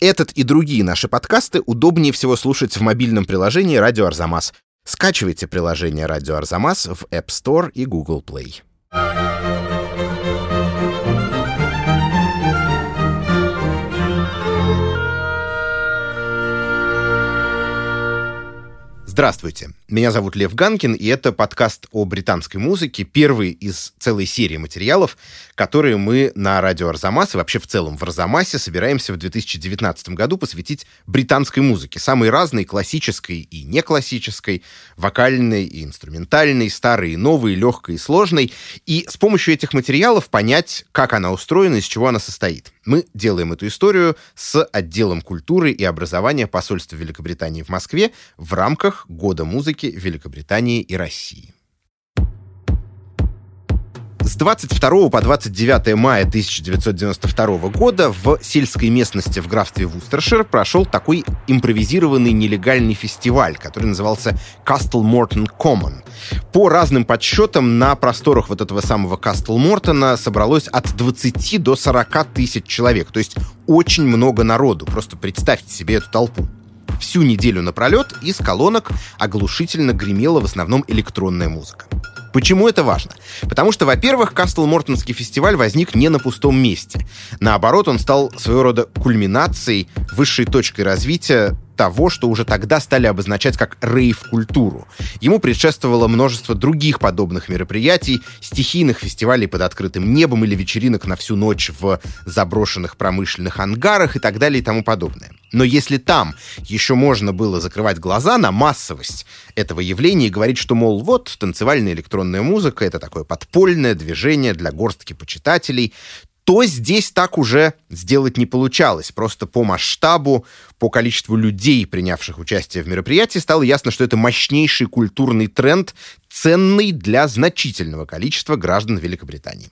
Этот и другие наши подкасты удобнее всего слушать в мобильном приложении «Радио Арзамас». Скачивайте приложение «Радио Арзамас» в App Store и Google Play. Здравствуйте, меня зовут Лев Ганкин, и это подкаст о британской музыке, первый из целой серии материалов, которые мы на радио Арзамас и вообще в целом в Арзамасе собираемся в 2019 году посвятить британской музыке, самой разной, классической и неклассической, вокальной и инструментальной, старой и новой, легкой и сложной, и с помощью этих материалов понять, как она устроена, из чего она состоит. Мы делаем эту историю с отделом культуры и образования посольства Великобритании в Москве в рамках Года музыки Великобритании и России. С 22 по 29 мая 1992 года в сельской местности в графстве Вустершир прошел такой импровизированный нелегальный фестиваль, который назывался Castle Morton Common. По разным подсчетам, на просторах вот этого самого Castle Мортона собралось от 20 до 40 тысяч человек. То есть очень много народу. Просто представьте себе эту толпу всю неделю напролет из колонок оглушительно гремела в основном электронная музыка. Почему это важно? Потому что, во-первых, Кастл Мортонский фестиваль возник не на пустом месте. Наоборот, он стал своего рода кульминацией, высшей точкой развития того, что уже тогда стали обозначать как рейв-культуру. Ему предшествовало множество других подобных мероприятий, стихийных фестивалей под открытым небом или вечеринок на всю ночь в заброшенных промышленных ангарах и так далее и тому подобное. Но если там еще можно было закрывать глаза на массовость этого явления и говорить, что, мол, вот, танцевальная электронная музыка — это такое подпольное движение для горстки почитателей, то здесь так уже сделать не получалось. Просто по масштабу, по количеству людей, принявших участие в мероприятии, стало ясно, что это мощнейший культурный тренд, ценный для значительного количества граждан Великобритании.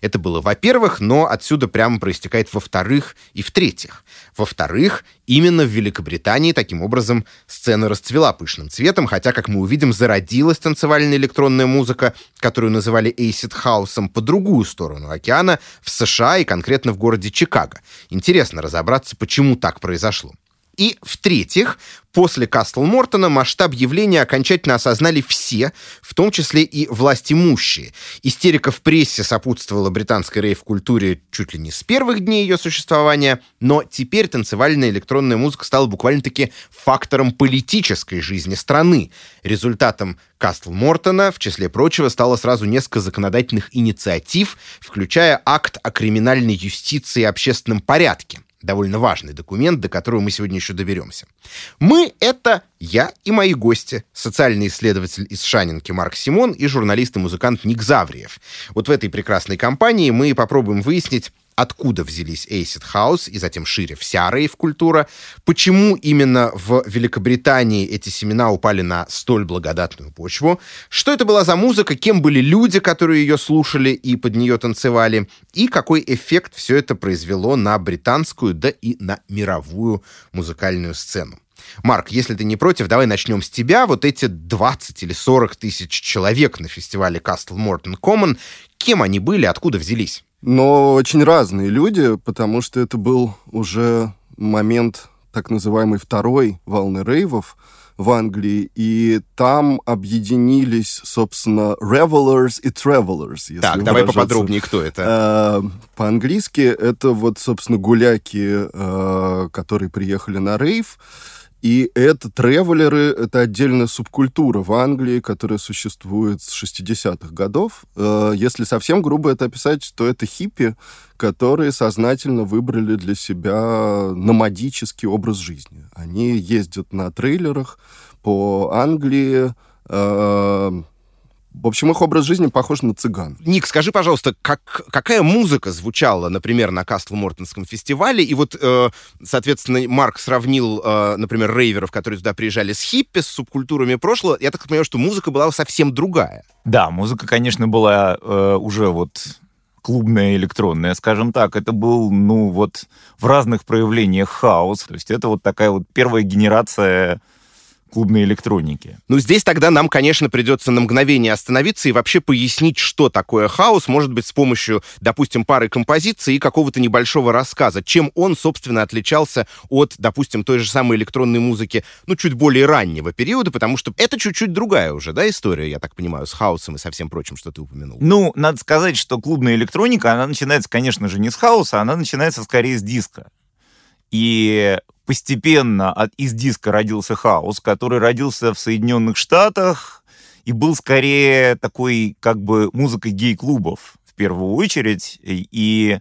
Это было во-первых, но отсюда прямо проистекает во-вторых и в-третьих. Во-вторых, именно в Великобритании таким образом сцена расцвела пышным цветом, хотя, как мы увидим, зародилась танцевальная электронная музыка, которую называли acid хаусом по другую сторону океана, в США и конкретно в городе Чикаго. Интересно разобраться, почему так произошло. И, в-третьих, после Кастл Мортона масштаб явления окончательно осознали все, в том числе и власть имущие. Истерика в прессе сопутствовала британской рейв-культуре чуть ли не с первых дней ее существования, но теперь танцевальная электронная музыка стала буквально-таки фактором политической жизни страны. Результатом Кастл Мортона, в числе прочего, стало сразу несколько законодательных инициатив, включая акт о криминальной юстиции и общественном порядке довольно важный документ, до которого мы сегодня еще доберемся. Мы — это я и мои гости, социальный исследователь из Шанинки Марк Симон и журналист и музыкант Ник Завриев. Вот в этой прекрасной компании мы попробуем выяснить, откуда взялись Acid House и затем шире вся рейв-культура, почему именно в Великобритании эти семена упали на столь благодатную почву, что это была за музыка, кем были люди, которые ее слушали и под нее танцевали, и какой эффект все это произвело на британскую, да и на мировую музыкальную сцену. Марк, если ты не против, давай начнем с тебя. Вот эти 20 или 40 тысяч человек на фестивале Castle Morton Common, кем они были, откуда взялись? Но очень разные люди, потому что это был уже момент так называемой второй волны рейвов в Англии, и там объединились, собственно, revelers и travelers. так, давай поподробнее, кто это? Э, по-английски это вот, собственно, гуляки, э, которые приехали на рейв, и это тревелеры, это отдельная субкультура в Англии, которая существует с 60-х годов. Э, если совсем грубо это описать, то это хиппи, которые сознательно выбрали для себя номадический образ жизни. Они ездят на трейлерах по Англии, э, в общем, их образ жизни похож на цыган. Ник, скажи, пожалуйста, как, какая музыка звучала, например, на Кастл Мортонском фестивале? И вот, э, соответственно, Марк сравнил, э, например, рейверов, которые туда приезжали с хиппи, с субкультурами прошлого. Я так понимаю, что музыка была совсем другая. Да, музыка, конечно, была э, уже вот клубная электронная, скажем так. Это был, ну, вот в разных проявлениях хаос. То есть это вот такая вот первая генерация клубной электроники. Ну, здесь тогда нам, конечно, придется на мгновение остановиться и вообще пояснить, что такое хаос, может быть, с помощью, допустим, пары композиций и какого-то небольшого рассказа, чем он, собственно, отличался от, допустим, той же самой электронной музыки, ну, чуть более раннего периода, потому что это чуть-чуть другая уже, да, история, я так понимаю, с хаосом и со всем прочим, что ты упомянул. Ну, надо сказать, что клубная электроника, она начинается, конечно же, не с хаоса, она начинается скорее с диска. И постепенно от, из диска родился хаос, который родился в Соединенных Штатах и был скорее такой как бы музыкой гей-клубов в первую очередь. И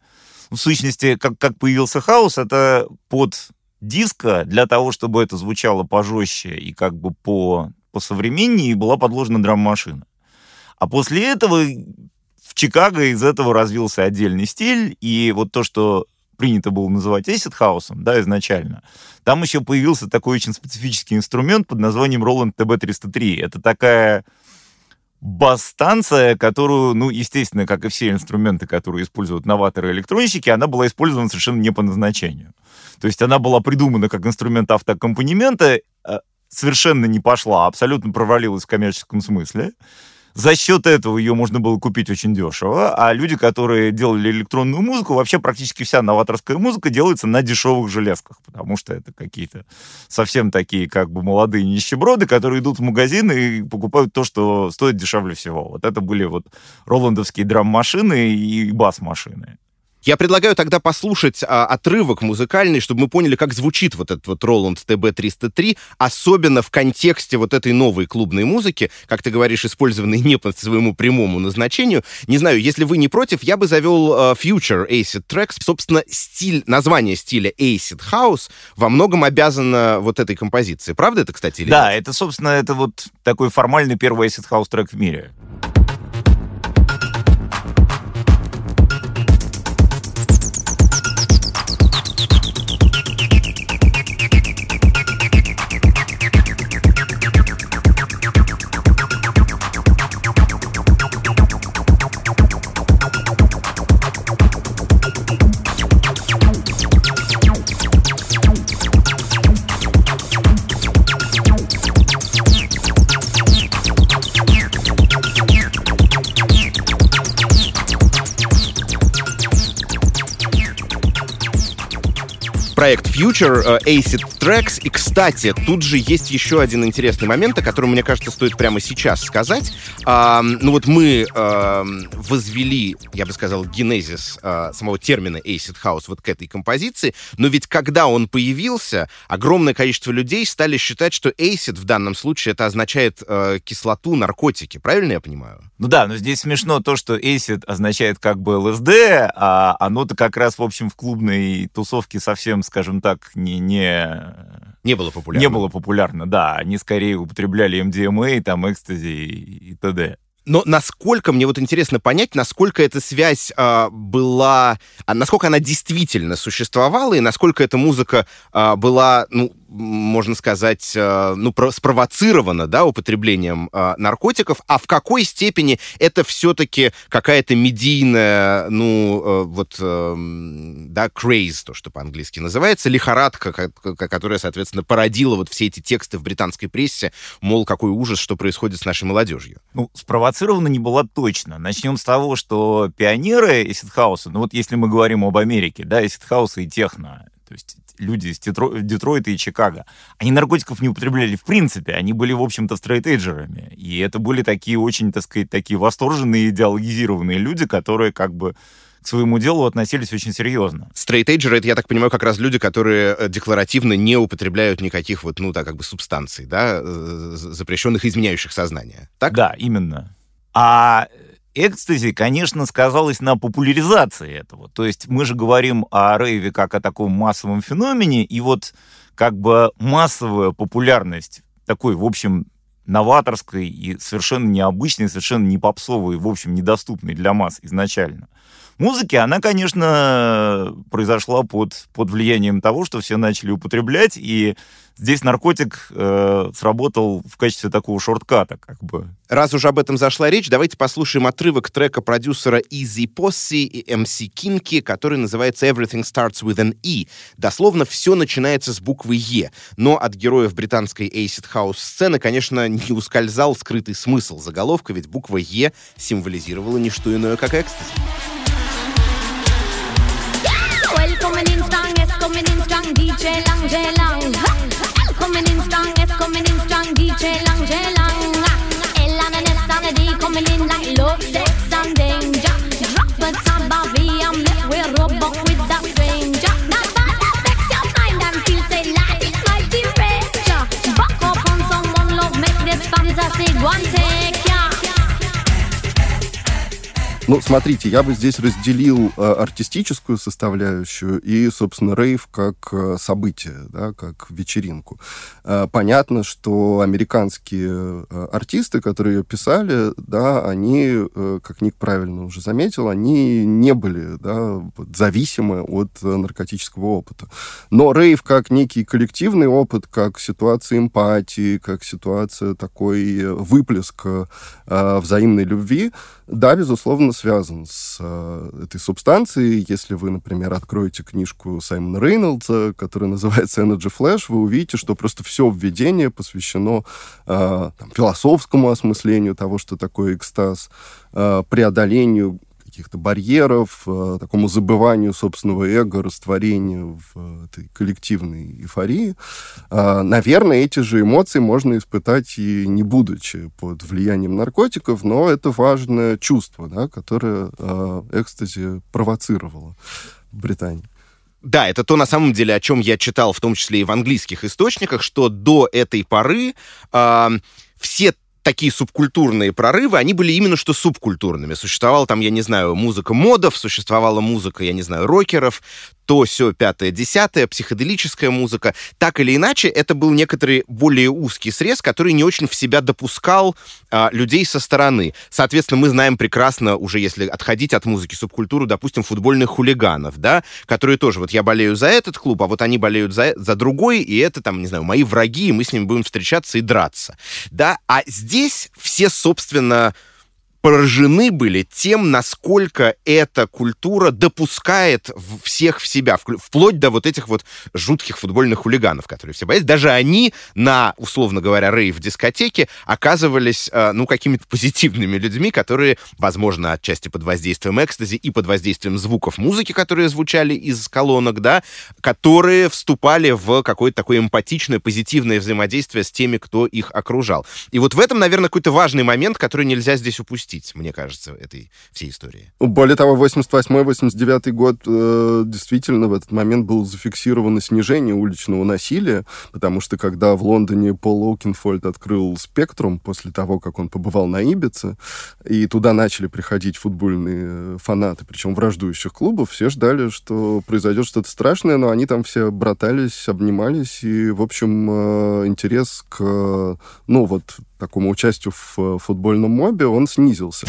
в сущности, как, как появился хаос, это под диска для того, чтобы это звучало пожестче и как бы по, по современнее, была подложена драм-машина. А после этого в Чикаго из этого развился отдельный стиль, и вот то, что принято было называть acid хаусом, да, изначально, там еще появился такой очень специфический инструмент под названием Roland TB303. Это такая бас-станция, которую, ну, естественно, как и все инструменты, которые используют новаторы-электронщики, она была использована совершенно не по назначению. То есть она была придумана как инструмент автоаккомпанемента, э, совершенно не пошла, абсолютно провалилась в коммерческом смысле. За счет этого ее можно было купить очень дешево, а люди, которые делали электронную музыку, вообще практически вся новаторская музыка делается на дешевых железках, потому что это какие-то совсем такие как бы молодые нищеброды, которые идут в магазин и покупают то, что стоит дешевле всего. Вот это были вот роландовские драм-машины и бас-машины. Я предлагаю тогда послушать а, отрывок музыкальный, чтобы мы поняли, как звучит вот этот вот Roland TB303, особенно в контексте вот этой новой клубной музыки, как ты говоришь, использованной не по своему прямому назначению. Не знаю, если вы не против, я бы завел а, Future Acid Tracks. Собственно, стиль, название стиля Acid House во многом обязано вот этой композиции. Правда это, кстати, или Да, нет? это, собственно, это вот такой формальный первый Acid House трек в мире. Future э, Acid Tracks. И, кстати, тут же есть еще один интересный момент, о котором, мне кажется, стоит прямо сейчас сказать. А, ну вот мы а, возвели, я бы сказал, генезис а, самого термина Acid House вот к этой композиции, но ведь когда он появился, огромное количество людей стали считать, что Acid в данном случае это означает а, кислоту, наркотики. Правильно я понимаю? Ну да, но здесь смешно то, что acid означает как бы ЛСД, а оно-то как раз, в общем, в клубной тусовке совсем, скажем так, не, не, Не было популярно. не было популярно. Да, они скорее употребляли MDMA, там, экстази и, и т.д. Но насколько, мне вот интересно понять, насколько эта связь а, была, а, насколько она действительно существовала, и насколько эта музыка а, была, ну, можно сказать, а, ну, про- спровоцирована, да, употреблением а, наркотиков, а в какой степени это все-таки какая-то медийная, ну, э, вот, эм, да, craze, то, что по-английски называется, лихорадка, ко- ко- которая, соответственно, породила вот все эти тексты в британской прессе, мол, какой ужас, что происходит с нашей молодежью. Ну, спровоцирована не была точно. Начнем с того, что пионеры acid house а, ну вот если мы говорим об Америке, да, acid house а и техно, то есть люди из Детро- Детройта и Чикаго, они наркотиков не употребляли в принципе, они были, в общем-то, straight edger ами. И это были такие очень, так сказать, такие восторженные, идеологизированные люди, которые как бы к своему делу относились очень серьезно. Straight edger ы — это, я так понимаю, как раз люди, которые э, декларативно не употребляют никаких вот, ну, так, как бы субстанций, да, э, запрещенных, изменяющих сознание. Так? Да, именно. А экстази, конечно, сказалось на популяризации этого. То есть мы же говорим о рейве как о таком массовом феномене, и вот как бы массовая популярность такой, в общем, новаторской и совершенно необычной, совершенно не попсовой, в общем, недоступной для масс изначально, музыки, она, конечно, произошла под, под влиянием того, что все начали употреблять, и здесь наркотик э, сработал в качестве такого шортката, как бы. Раз уже об этом зашла речь, давайте послушаем отрывок трека продюсера Easy Posse и MC Kinky, который называется Everything Starts with an E. Дословно все начинается с буквы Е. Но от героев британской acid house сцены, конечно, не ускользал скрытый смысл заголовка, ведь буква Е символизировала не что иное, как экстази. Well, coming in strong, yes, coming in strong, DJ Long, J Long. Ha! Coming in strong, yes, coming in strong, DJ Long, J Long. Ha! Ah, L and an S and D coming in like love, sex and danger. Drop a top of V and make we rub up with that stranger. Now, bother vex your mind and feel say life is the rage. Back up on someone, love, make this fantasy one take. Ну, смотрите, я бы здесь разделил э, артистическую составляющую и, собственно, рейв как э, событие, да, как вечеринку. Э, понятно, что американские артисты, которые ее писали, да, они, как Ник правильно уже заметил, они не были да, зависимы от наркотического опыта. Но рейв как некий коллективный опыт, как ситуация эмпатии, как ситуация такой выплеск э, взаимной любви, да, безусловно, связан с э, этой субстанцией. Если вы, например, откроете книжку Саймона Рейнольдса, которая называется Energy Flash, вы увидите, что просто все введение посвящено э, там, философскому осмыслению того, что такое экстаз, э, преодолению каких-то барьеров, э, такому забыванию собственного эго, растворению в э, этой коллективной эйфории. Э, наверное, эти же эмоции можно испытать и не будучи под влиянием наркотиков, но это важное чувство, да, которое э, экстази провоцировало в Британии. Да, это то, на самом деле, о чем я читал, в том числе и в английских источниках, что до этой поры э, все такие субкультурные прорывы, они были именно что субкультурными. Существовала там, я не знаю, музыка модов, существовала музыка, я не знаю, рокеров, то, все, пятое, десятое, психоделическая музыка. Так или иначе, это был некоторый более узкий срез, который не очень в себя допускал а, людей со стороны. Соответственно, мы знаем прекрасно, уже если отходить от музыки, субкультуру, допустим, футбольных хулиганов, да, которые тоже, вот я болею за этот клуб, а вот они болеют за, за другой, и это там, не знаю, мои враги, и мы с ними будем встречаться и драться, да. А здесь все, собственно, поражены были тем, насколько эта культура допускает всех в себя, вплоть до вот этих вот жутких футбольных хулиганов, которые все боятся. Даже они на, условно говоря, рейв-дискотеке оказывались, э, ну, какими-то позитивными людьми, которые, возможно, отчасти под воздействием экстази и под воздействием звуков музыки, которые звучали из колонок, да, которые вступали в какое-то такое эмпатичное, позитивное взаимодействие с теми, кто их окружал. И вот в этом, наверное, какой-то важный момент, который нельзя здесь упустить простить, мне кажется, этой всей истории. Ну, более того, 88-89 год э, действительно в этот момент был зафиксировано снижение уличного насилия, потому что когда в Лондоне Пол Оукинфольд открыл «Спектрум» после того, как он побывал на Ибице, и туда начали приходить футбольные фанаты, причем враждующих клубов, все ждали, что произойдет что-то страшное, но они там все братались, обнимались, и, в общем, э, интерес к, ну, вот такому участию в футбольном мобе, он снизился.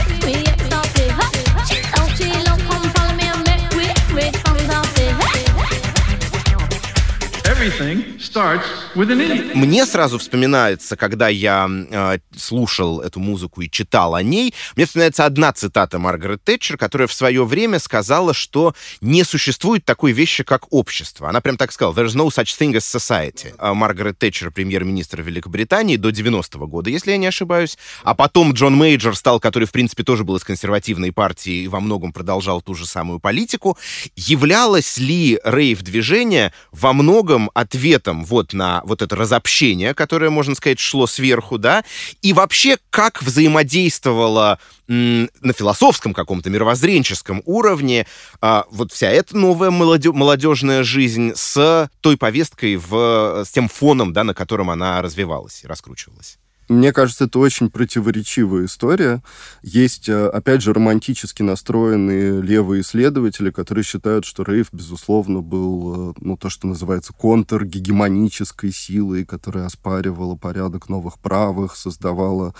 Мне сразу вспоминается, когда я э, слушал эту музыку и читал о ней, мне вспоминается одна цитата Маргарет Тэтчер, которая в свое время сказала, что не существует такой вещи, как общество. Она прям так сказала, there's no such thing as society. А Маргарет Тэтчер, премьер-министр Великобритании до 90-го года, если я не ошибаюсь. А потом Джон Мейджор стал, который, в принципе, тоже был из консервативной партии и во многом продолжал ту же самую политику. Являлось ли рейв-движение во многом ответом вот на вот это разобщение, которое, можно сказать, шло сверху, да, и вообще как взаимодействовала на философском каком-то мировоззренческом уровне а, вот вся эта новая молодежная жизнь с той повесткой, в, с тем фоном, да, на котором она развивалась и раскручивалась. Мне кажется, это очень противоречивая история. Есть, э, опять же, романтически настроенные левые исследователи, которые считают, что рейв, безусловно, был, э, ну, то, что называется, контргегемонической силой, которая оспаривала порядок новых правых, создавала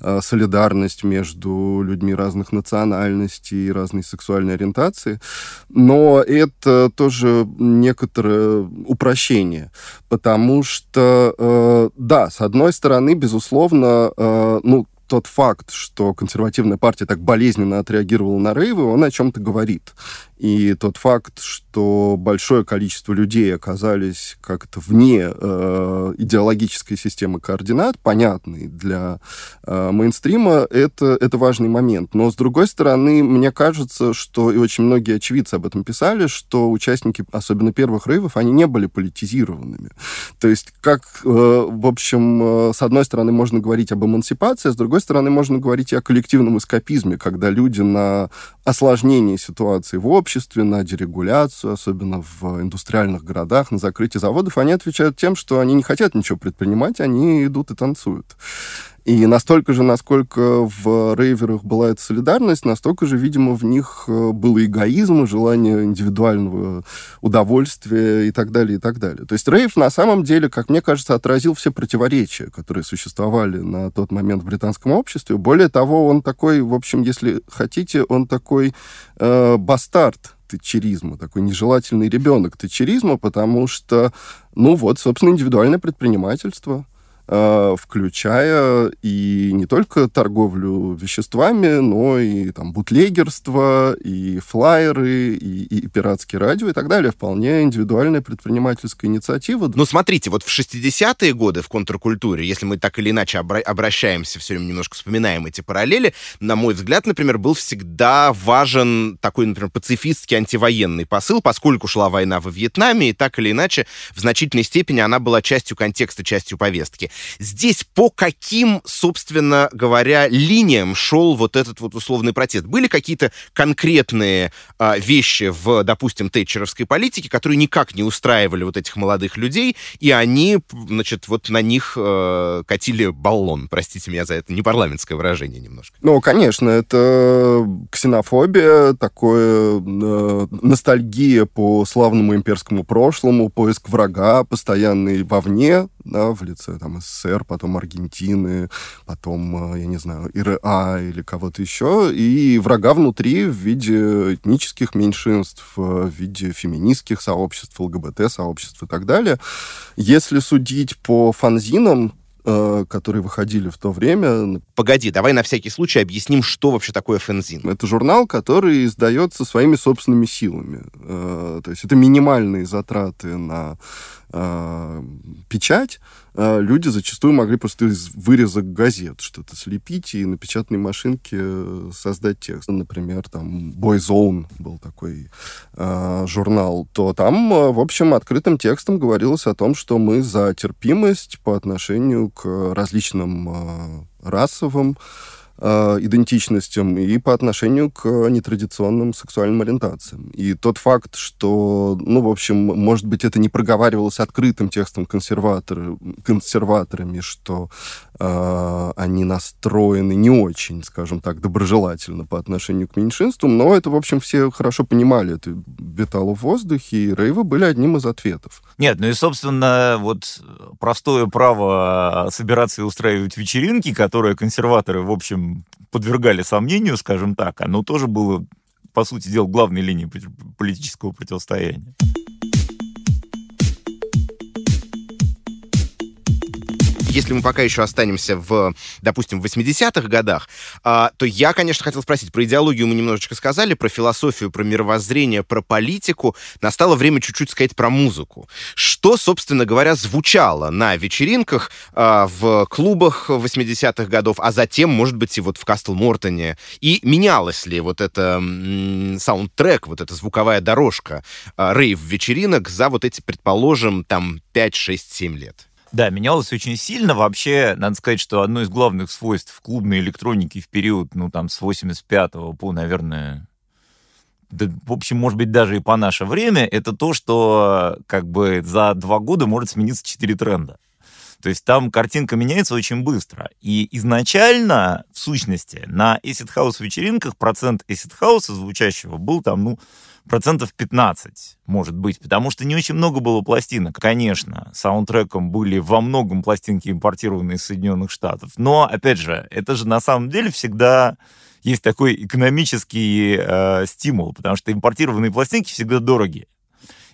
э, солидарность между людьми разных национальностей и разной сексуальной ориентации. Но это тоже некоторое упрощение, потому что, э, да, с одной стороны, безусловно, безусловно, э, ну, тот факт, что консервативная партия так болезненно отреагировала на рейвы, он о чем-то говорит. И тот факт, что большое количество людей оказались как-то вне э, идеологической системы координат, понятный для э, мейнстрима, это, это важный момент. Но, с другой стороны, мне кажется, что, и очень многие очевидцы об этом писали, что участники, особенно первых рейвов, они не были политизированными. То есть, как, э, в общем, э, с одной стороны, можно говорить об эмансипации, а с другой стороны, можно говорить и о коллективном эскапизме, когда люди на осложнение ситуации в обществе, на дерегуляцию, особенно в индустриальных городах, на закрытие заводов, они отвечают тем, что они не хотят ничего предпринимать, они идут и танцуют. И настолько же, насколько в рейверах была эта солидарность, настолько же, видимо, в них э, был эгоизм, желание индивидуального удовольствия и так далее, и так далее. То есть рейв на самом деле, как мне кажется, отразил все противоречия, которые существовали на тот момент в британском обществе. Более того, он такой, в общем, если хотите, он такой э, бастард тетчеризма, такой нежелательный ребенок тетчеризма, потому что, ну вот, собственно, индивидуальное предпринимательство – включая и не только торговлю веществами, но и там бутлегерство, и флайеры, и, и пиратские радио и так далее. Вполне индивидуальная предпринимательская инициатива. Ну, смотрите, вот в 60-е годы в контркультуре, если мы так или иначе обра- обращаемся, все время немножко вспоминаем эти параллели, на мой взгляд, например, был всегда важен такой, например, пацифистский антивоенный посыл, поскольку шла война во Вьетнаме, и так или иначе, в значительной степени она была частью контекста, частью повестки. Здесь по каким, собственно говоря, линиям шел вот этот вот условный протест? Были какие-то конкретные а, вещи в, допустим, тэтчеровской политике, которые никак не устраивали вот этих молодых людей, и они, значит, вот на них э, катили баллон, простите меня за это не парламентское выражение немножко. Ну, конечно, это ксенофобия, такое э, ностальгия по славному имперскому прошлому, поиск врага постоянный вовне, да, в лице там СССР, потом Аргентины, потом, э, я не знаю, ИРА или кого-то еще, и врага внутри в виде этнических меньшинств, э, в виде феминистских сообществ, ЛГБТ-сообществ и так далее. Если судить по фанзинам, которые выходили в то время. Погоди, давай на всякий случай объясним, что вообще такое фэнзин. Это журнал, который издается своими собственными силами. То есть это минимальные затраты на э, печать, э, люди зачастую могли просто из вырезок газет что-то слепить и на печатной машинке э, создать текст. Например, там Boyzone был такой э, журнал, то там, э, в общем, открытым текстом говорилось о том, что мы за терпимость по отношению к различным э, расовым, Э, идентичностям и по отношению к нетрадиционным сексуальным ориентациям. И тот факт, что, ну, в общем, может быть, это не проговаривалось открытым текстом консерватор, консерваторами, что э, они настроены не очень, скажем так, доброжелательно по отношению к меньшинствам, но это, в общем, все хорошо понимали, это витало в воздухе, и рейвы были одним из ответов. Нет, ну и, собственно, вот простое право собираться и устраивать вечеринки, которое консерваторы, в общем, подвергали сомнению, скажем так, оно тоже было, по сути дела, главной линией политического противостояния. Если мы пока еще останемся в, допустим, в 80-х годах, а, то я, конечно, хотел спросить, про идеологию мы немножечко сказали, про философию, про мировоззрение, про политику. Настало время чуть-чуть сказать про музыку. Что, собственно говоря, звучало на вечеринках, а, в клубах 80-х годов, а затем, может быть, и вот в Кастл-Мортоне? И менялась ли вот эта саундтрек, вот эта звуковая дорожка а, рейв-вечеринок за вот эти, предположим, там 5, 6, 7 лет? Да, менялось очень сильно. Вообще, надо сказать, что одно из главных свойств клубной электроники в период, ну, там, с 85 по, наверное, да, в общем, может быть, даже и по наше время, это то, что как бы за два года может смениться четыре тренда. То есть там картинка меняется очень быстро. И изначально, в сущности, на Acid House вечеринках процент Acid House звучащего был там, ну, процентов 15, может быть, потому что не очень много было пластинок. Конечно, саундтреком были во многом пластинки, импортированные из Соединенных Штатов. Но, опять же, это же на самом деле всегда есть такой экономический э, стимул, потому что импортированные пластинки всегда дорогие.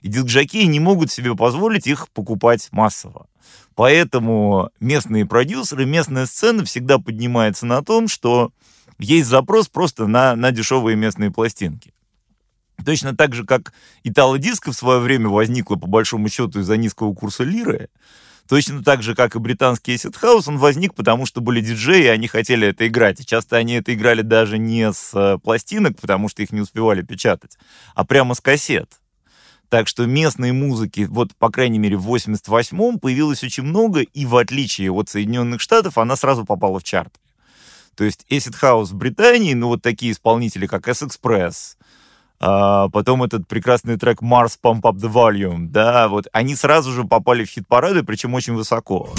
И диск-жокеи не могут себе позволить их покупать массово. Поэтому местные продюсеры, местная сцена всегда поднимается на том, что есть запрос просто на, на дешевые местные пластинки. Точно так же, как итало-диско в свое время возникло, по большому счету, из-за низкого курса лиры, точно так же, как и британский Acid House, он возник, потому что были диджеи, и они хотели это играть. И часто они это играли даже не с э, пластинок, потому что их не успевали печатать, а прямо с кассет. Так что местной музыки, вот, по крайней мере, в 88-м появилось очень много, и в отличие от Соединенных Штатов, она сразу попала в чарты. То есть Acid House в Британии, ну вот такие исполнители, как S-Express, а, потом этот прекрасный трек Mars Pump Up the Volume, да, вот они сразу же попали в хит-парады, причем очень высоко.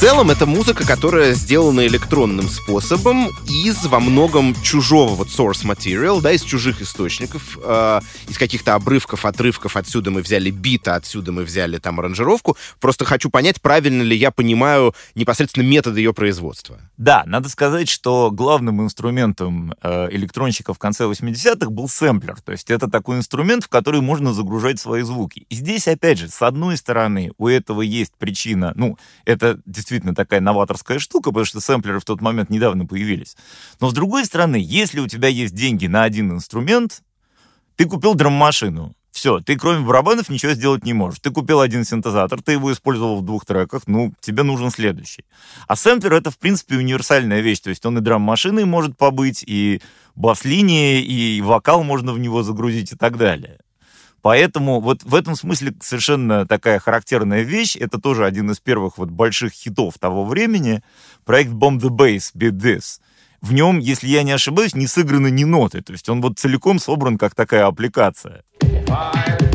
Целом, это музыка, которая сделана электронным способом из во многом чужого вот source material, да, из чужих источников, э, из каких-то обрывков, отрывков. Отсюда мы взяли бита, отсюда мы взяли там аранжировку. Просто хочу понять, правильно ли я понимаю непосредственно метод ее производства. Да, надо сказать, что главным инструментом э, электронщика в конце 80-х был сэмплер. То есть это такой инструмент, в который можно загружать свои звуки. И здесь, опять же, с одной стороны, у этого есть причина, ну, это действительно действительно такая новаторская штука, потому что сэмплеры в тот момент недавно появились. Но с другой стороны, если у тебя есть деньги на один инструмент, ты купил драм-машину, все, ты кроме барабанов ничего сделать не можешь. Ты купил один синтезатор, ты его использовал в двух треках, ну, тебе нужен следующий. А сэмплер — это, в принципе, универсальная вещь, то есть он и драм-машиной может побыть, и бас-линия, и вокал можно в него загрузить и так далее. Поэтому вот в этом смысле совершенно такая характерная вещь, это тоже один из первых вот больших хитов того времени, проект Bomb the Bass, Beat This. В нем, если я не ошибаюсь, не сыграны ни ноты, то есть он вот целиком собран как такая аппликация. Five.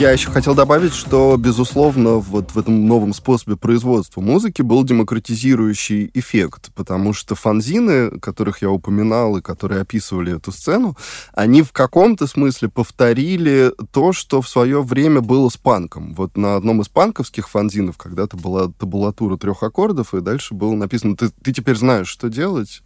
Я еще хотел добавить, что, безусловно, вот в этом новом способе производства музыки был демократизирующий эффект, потому что фанзины, которых я упоминал и которые описывали эту сцену, они в каком-то смысле повторили то, что в свое время было с панком. Вот на одном из панковских фанзинов когда-то была табулатура трех аккордов, и дальше было написано «Ты, ты теперь знаешь, что делать?»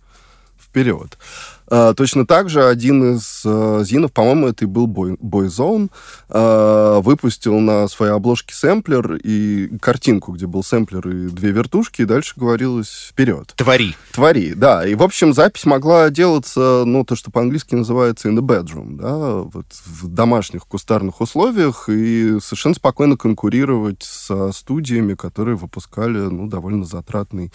Вперед. А, точно так же один из а, зинов, по-моему, это и был Boy, Boyzone, а, выпустил на своей обложке сэмплер и картинку, где был сэмплер и две вертушки, и дальше говорилось вперед. Твори. Твори, да. И, в общем, запись могла делаться, ну, то, что по-английски называется in the bedroom, да, вот в домашних кустарных условиях и совершенно спокойно конкурировать со студиями, которые выпускали, ну, довольно затратный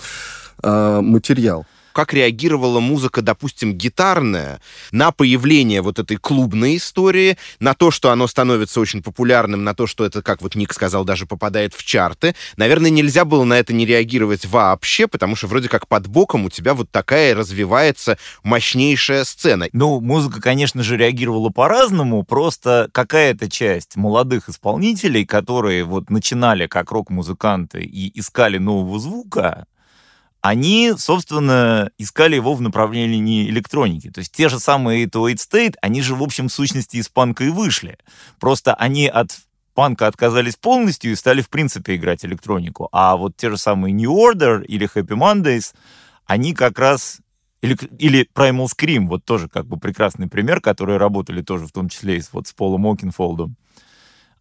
э, материал как реагировала музыка, допустим, гитарная на появление вот этой клубной истории, на то, что оно становится очень популярным, на то, что это, как вот Ник сказал, даже попадает в чарты. Наверное, нельзя было на это не реагировать вообще, потому что вроде как под боком у тебя вот такая развивается мощнейшая сцена. Ну, музыка, конечно же, реагировала по-разному, просто какая-то часть молодых исполнителей, которые вот начинали как рок-музыканты и искали нового звука, они, собственно, искали его в направлении электроники. То есть те же самые 808 State, они же, в общем, в сущности из панка и вышли. Просто они от панка отказались полностью и стали, в принципе, играть электронику. А вот те же самые New Order или Happy Mondays, они как раз... Или, или Primal Scream, вот тоже как бы прекрасный пример, которые работали тоже в том числе и вот с Полом Окинфолдом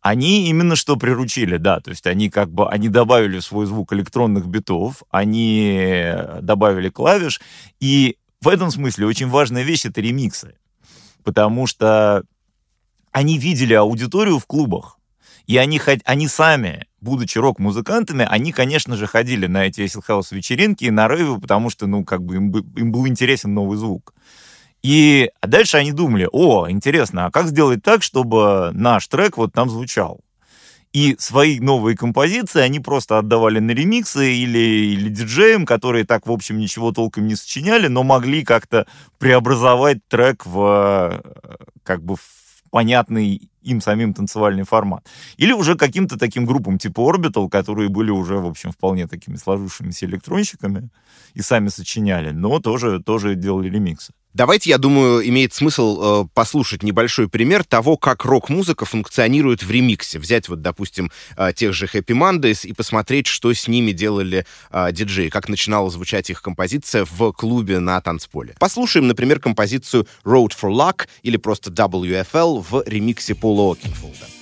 они именно что приручили, да, то есть они как бы, они добавили свой звук электронных битов, они добавили клавиш, и в этом смысле очень важная вещь — это ремиксы, потому что они видели аудиторию в клубах, и они, они сами, будучи рок-музыкантами, они, конечно же, ходили на эти Acid House вечеринки и на рейвы, потому что, ну, как бы им, им был интересен новый звук. И дальше они думали, о, интересно, а как сделать так, чтобы наш трек вот там звучал? И свои новые композиции они просто отдавали на ремиксы или, или диджеям, которые так, в общем, ничего толком не сочиняли, но могли как-то преобразовать трек в как бы в понятный им самим танцевальный формат. Или уже каким-то таким группам типа Orbital, которые были уже, в общем, вполне такими сложившимися электронщиками и сами сочиняли, но тоже, тоже делали ремиксы. Давайте, я думаю, имеет смысл э, послушать небольшой пример того, как рок-музыка функционирует в ремиксе. Взять вот, допустим, э, тех же Happy Mondays и посмотреть, что с ними делали э, диджеи, как начинала звучать их композиция в клубе на танцполе. Послушаем, например, композицию Road for Luck или просто WFL в ремиксе Пола Окинфолда.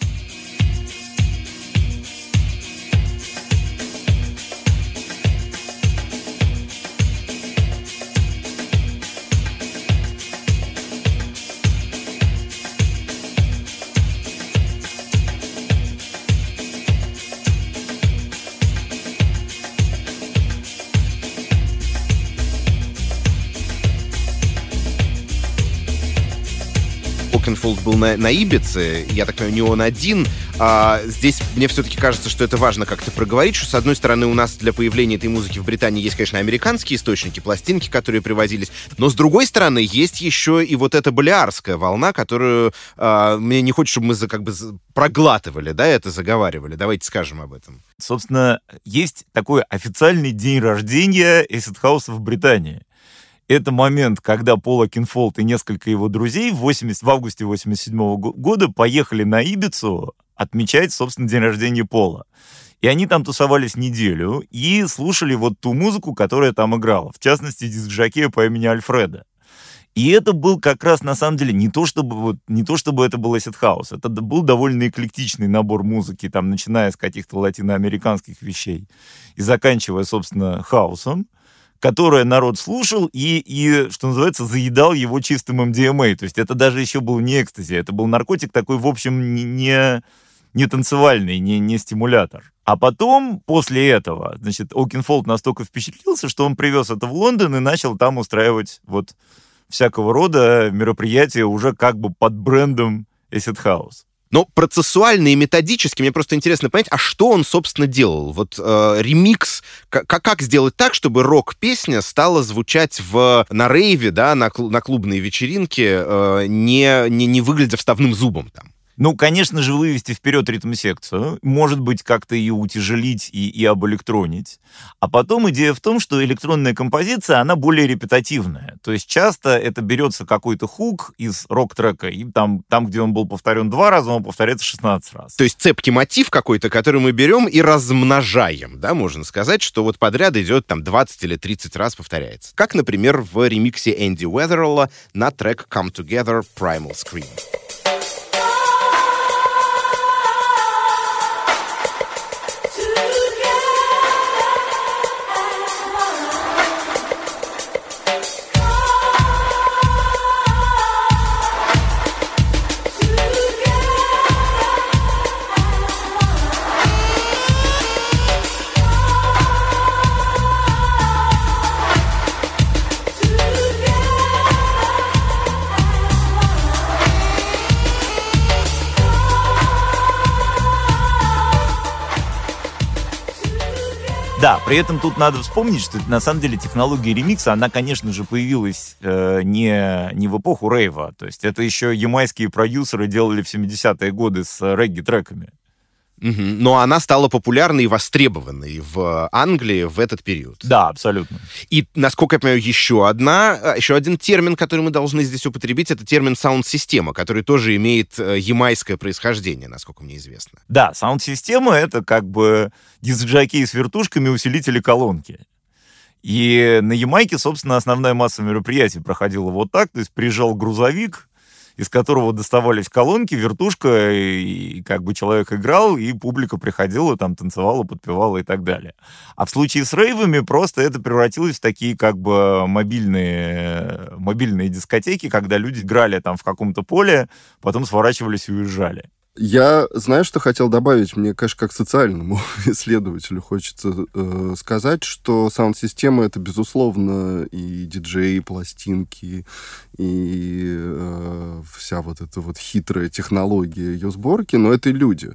Окенфолд был на, на Ибице, я так понимаю, не он один. А, здесь мне все-таки кажется, что это важно как-то проговорить, что, с одной стороны, у нас для появления этой музыки в Британии есть, конечно, американские источники, пластинки, которые привозились, но, с другой стороны, есть еще и вот эта балиарская волна, которую а, мне не хочется, чтобы мы за, как бы проглатывали, да, это заговаривали. Давайте скажем об этом. Собственно, есть такой официальный день рождения Acid в Британии это момент, когда Пол Окенфолд и несколько его друзей в, 80, в августе 87 года поехали на Ибицу отмечать, собственно, день рождения Пола. И они там тусовались неделю и слушали вот ту музыку, которая там играла. В частности, диск-жокея по имени Альфредо. И это был как раз, на самом деле, не то, чтобы, вот, не то, чтобы это был Acid House. Это был довольно эклектичный набор музыки, там, начиная с каких-то латиноамериканских вещей и заканчивая, собственно, house ом которое народ слушал и, и, что называется, заедал его чистым MDMA. То есть это даже еще был не экстази, это был наркотик такой, в общем, не, не танцевальный, не, не стимулятор. А потом, после этого, значит, Окенфолд настолько впечатлился, что он привез это в Лондон и начал там устраивать вот всякого рода мероприятия уже как бы под брендом Acid House. Но процессуально и методически мне просто интересно понять, а что он, собственно, делал? Вот э, ремикс, как, как сделать так, чтобы рок-песня стала звучать в, на рейве, да, на, на клубной вечеринке, э, не, не, не выглядя вставным зубом там? Ну, конечно же, вывести вперед ритм-секцию, может быть, как-то ее утяжелить и, и обэлектронить. А потом идея в том, что электронная композиция, она более репетативная. То есть часто это берется какой-то хук из рок-трека, и там, там, где он был повторен два раза, он повторяется 16 раз. То есть цепкий мотив какой-то, который мы берем и размножаем, да, можно сказать, что вот подряд идет там 20 или 30 раз повторяется. Как, например, в ремиксе Энди Уэзеролла на трек Come Together Primal Scream. При этом тут надо вспомнить, что на самом деле технология ремикса, она, конечно же, появилась э, не, не в эпоху рейва. То есть это еще ямайские продюсеры делали в 70-е годы с регги-треками. Мгм. Но она стала популярной и востребованной в Англии в этот период. Да, абсолютно. И, насколько я понимаю, еще одна, э, еще один термин, который мы должны здесь употребить, это термин саунд-система, который тоже имеет э, ямайское происхождение, насколько мне известно. Да, саунд-система — это как бы диск-жокей с вертушками, усилители колонки. И на Ямайке, собственно, основная масса мероприятий проходила вот так. То есть приезжал грузовик, из которого доставались колонки, вертушка, и как бы человек играл, и публика приходила, там танцевала, подпевала и так далее. А в случае с рейвами просто это превратилось в такие как бы мобильные, мобильные дискотеки, когда люди играли там в каком-то поле, потом сворачивались и уезжали. Я, знаю, что хотел добавить. Мне, конечно, как социальному исследователю хочется э, сказать, что саунд-система — это, безусловно, и диджеи, и пластинки, и э, вся вот эта вот хитрая технология ее сборки, но это и люди.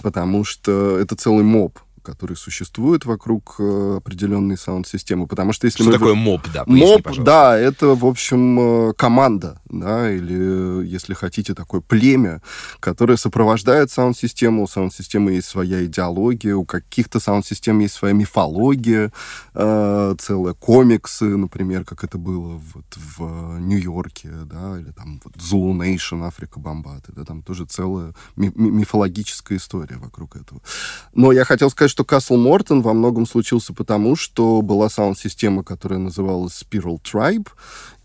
Потому что это целый моб который существует вокруг э, определенной саунд-системы. Потому что если Что мы... такое моб, да? поясни, Моб, пожалуйста. да, это, в общем, э, команда, да, или, если хотите, такое племя, которое сопровождает саунд-систему. У саунд-системы есть своя идеология, у каких-то саунд-систем есть своя мифология, э, целые комиксы, например, как это было вот в Нью-Йорке, да, или там вот Zulu Nation, Африка Бомбаты, да, там тоже целая ми- ми- мифологическая история вокруг этого. Но я хотел сказать, что Касл Мортон во многом случился потому, что была саунд-система, которая называлась Spiral Tribe,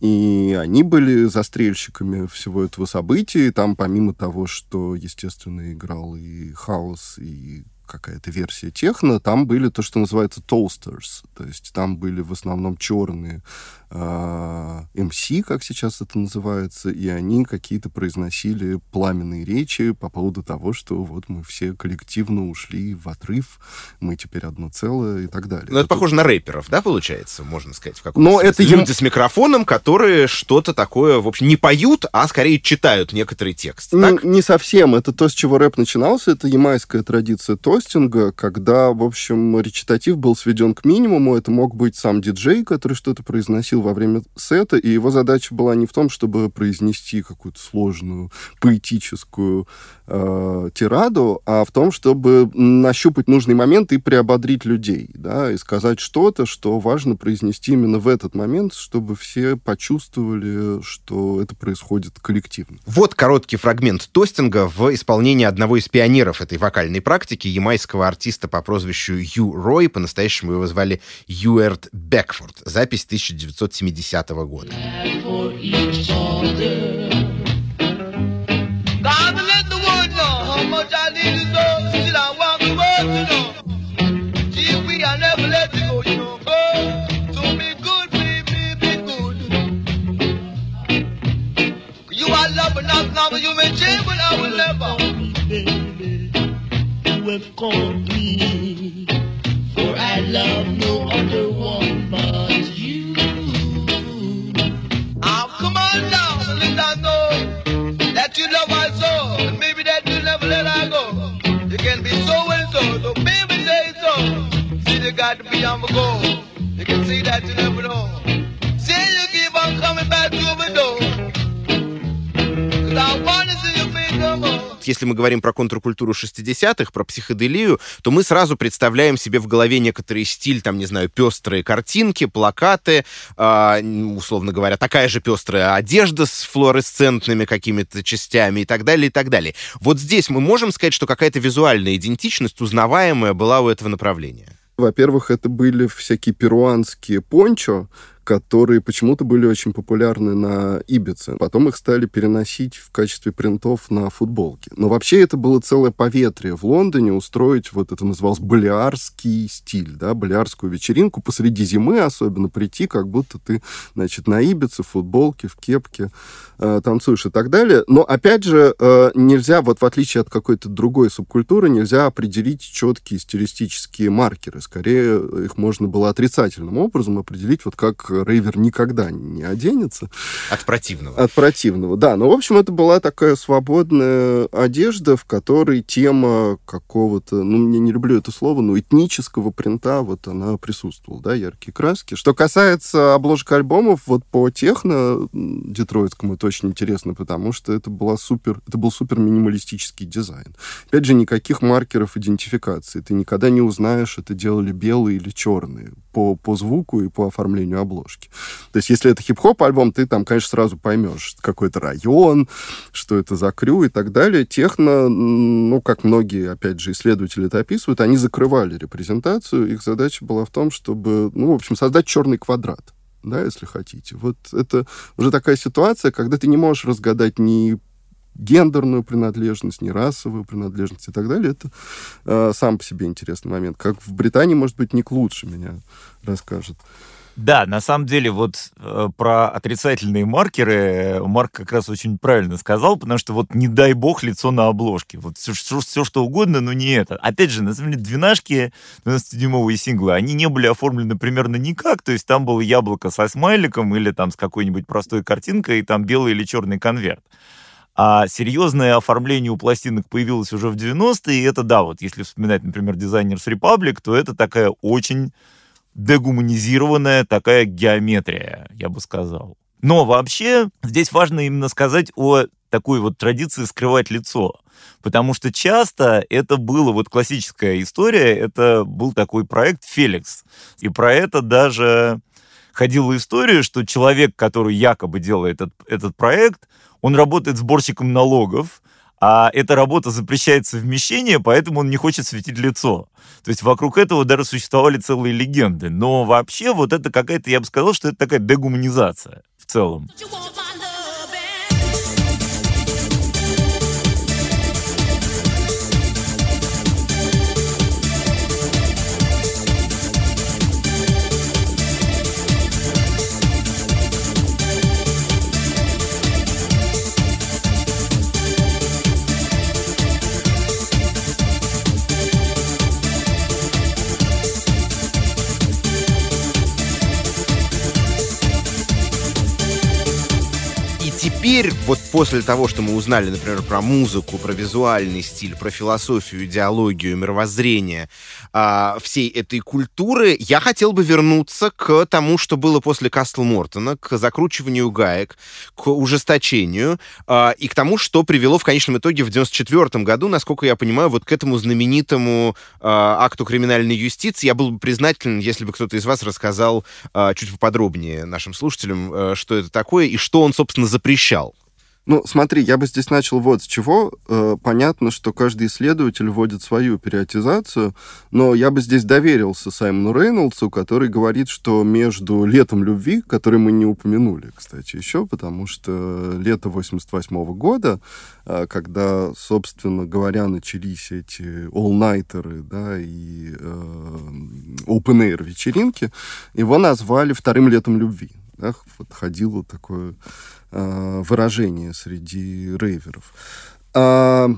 и они были застрельщиками всего этого события. И там, помимо того, что, естественно, играл и хаос, и какая-то версия техно, там были то, что называется toasters. То есть там были в основном черные а, MC, как сейчас это называется, и они какие-то произносили пламенные речи по поводу того, что вот мы все коллективно ушли в отрыв, мы теперь одно целое и так далее. Ну, это похоже на рэперов, да, получается, можно сказать, в каком-то Но смысле? это Люди с микрофоном, которые что-то такое, в общем, не поют, а скорее читают некоторый текст, Ну, так? не совсем. Это то, с чего рэп начинался. Это ямайская традиция тостинга, когда, в общем, речитатив был сведен к минимуму. Это мог быть сам диджей, который что-то произносил во время сета, и его задача была не в том, чтобы произнести какую-то сложную поэтическую э, тираду, а в том, чтобы нащупать нужный момент и приободрить людей, да, и сказать что-то, что важно произнести именно в этот момент, чтобы все почувствовали, что это происходит коллективно. Вот короткий фрагмент тостинга в исполнении одного из пионеров этой вокальной практики, ямайского артиста по прозвищу Ю Рой, по-настоящему его звали Юэрт Бекфорд. Запись 1970 года. Me, for I love no other one but you. I'll come on down and let I know that you love my soul. And maybe that you never let I go. You can be so and so, so baby say so. See, you got to be on the go. Если мы говорим про контркультуру 60-х, про психоделию, то мы сразу представляем себе в голове некоторый стиль, там, не знаю, пестрые картинки, плакаты, а, условно говоря, такая же пестрая одежда с флуоресцентными какими-то частями и так далее, и так далее. Вот здесь мы можем сказать, что какая-то визуальная идентичность, узнаваемая, была у этого направления. Во-первых, это были всякие перуанские пончо, которые почему-то были очень популярны на Ибице. Потом их стали переносить в качестве принтов на футболки. Но вообще это было целое поветрие в Лондоне устроить, вот это называлось балиарский стиль, да, балиарскую вечеринку посреди зимы особенно прийти, как будто ты, значит, на Ибице, в футболке, в кепке э, танцуешь и так далее. Но, опять же, э, нельзя, вот в отличие от какой-то другой субкультуры, нельзя определить четкие стилистические маркеры. Скорее, их можно было отрицательным образом определить, вот как рейвер никогда не оденется. От противного. От противного, да. Но, в общем, это была такая свободная одежда, в которой тема какого-то, ну, я не люблю это слово, но этнического принта, вот она присутствовала, да, яркие краски. Что касается обложек альбомов, вот по техно детройтскому это очень интересно, потому что это была супер, это был супер минималистический дизайн. Опять же, никаких маркеров идентификации. Ты никогда не узнаешь, это делали белые или черные по, по звуку и по оформлению обложки. То есть, если это хип-хоп альбом, ты там, конечно, сразу поймешь, какой это район, что это за крю и так далее. Техно, ну, как многие, опять же, исследователи это описывают, они закрывали репрезентацию. Их задача была в том, чтобы, ну, в общем, создать черный квадрат да, если хотите. Вот это уже такая ситуация, когда ты не можешь разгадать ни гендерную принадлежность, ни расовую принадлежность и так далее. Это э, сам по себе интересный момент. Как в Британии, может быть, не к лучше меня расскажет. Да, на самом деле, вот э, про отрицательные маркеры э, Марк как раз очень правильно сказал, потому что вот не дай бог лицо на обложке. Вот все, все, все что угодно, но не это. Опять же, на самом деле, двенашки 12-дюймовые синглы, они не были оформлены примерно никак, то есть там было яблоко со смайликом или там с какой-нибудь простой картинкой, и там белый или черный конверт. А серьезное оформление у пластинок появилось уже в 90-е, и это, да, вот если вспоминать, например, Designers Republic, то это такая очень дегуманизированная такая геометрия, я бы сказал. Но вообще здесь важно именно сказать о такой вот традиции скрывать лицо. Потому что часто это было, вот классическая история, это был такой проект «Феликс». И про это даже ходила история, что человек, который якобы делает этот, этот проект, он работает сборщиком налогов, а эта работа запрещает совмещение, поэтому он не хочет светить лицо. То есть вокруг этого даже существовали целые легенды. Но вообще вот это какая-то, я бы сказал, что это такая дегуманизация в целом. Теперь, вот после того, что мы узнали, например, про музыку, про визуальный стиль, про философию, идеологию, мировоззрение а, всей этой культуры, я хотел бы вернуться к тому, что было после Кастл Мортона, к закручиванию гаек, к ужесточению а, и к тому, что привело в конечном итоге в 94 году, насколько я понимаю, вот к этому знаменитому а, акту криминальной юстиции. Я был бы признателен, если бы кто-то из вас рассказал а, чуть поподробнее нашим слушателям, а, что это такое и что он, собственно, запрещал. Ну, смотри, я бы здесь начал вот с чего. Э, понятно, что каждый исследователь вводит свою периодизацию, но я бы здесь доверился Саймону Рейнольдсу, который говорит, что между летом любви, который мы не упомянули, кстати, еще, потому что лето 88 года, э, когда, собственно говоря, начались эти all-nighterы, да, и э, open-air вечеринки, его назвали вторым летом любви. Да, вот ходило такое э, выражение среди рейверов. А,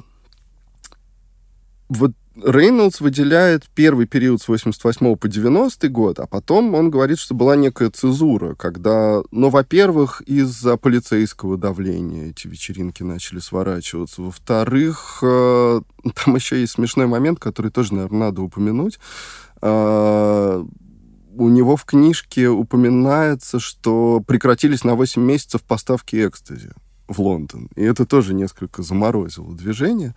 вот Рейнольдс выделяет первый период с 88 по 90 год, а потом он говорит, что была некая цезура, когда, ну, во-первых, из-за полицейского давления эти вечеринки начали сворачиваться, во-вторых, э, там еще есть смешной момент, который тоже, наверное, надо упомянуть. Э, у него в книжке упоминается, что прекратились на 8 месяцев поставки экстази в Лондон. И это тоже несколько заморозило движение.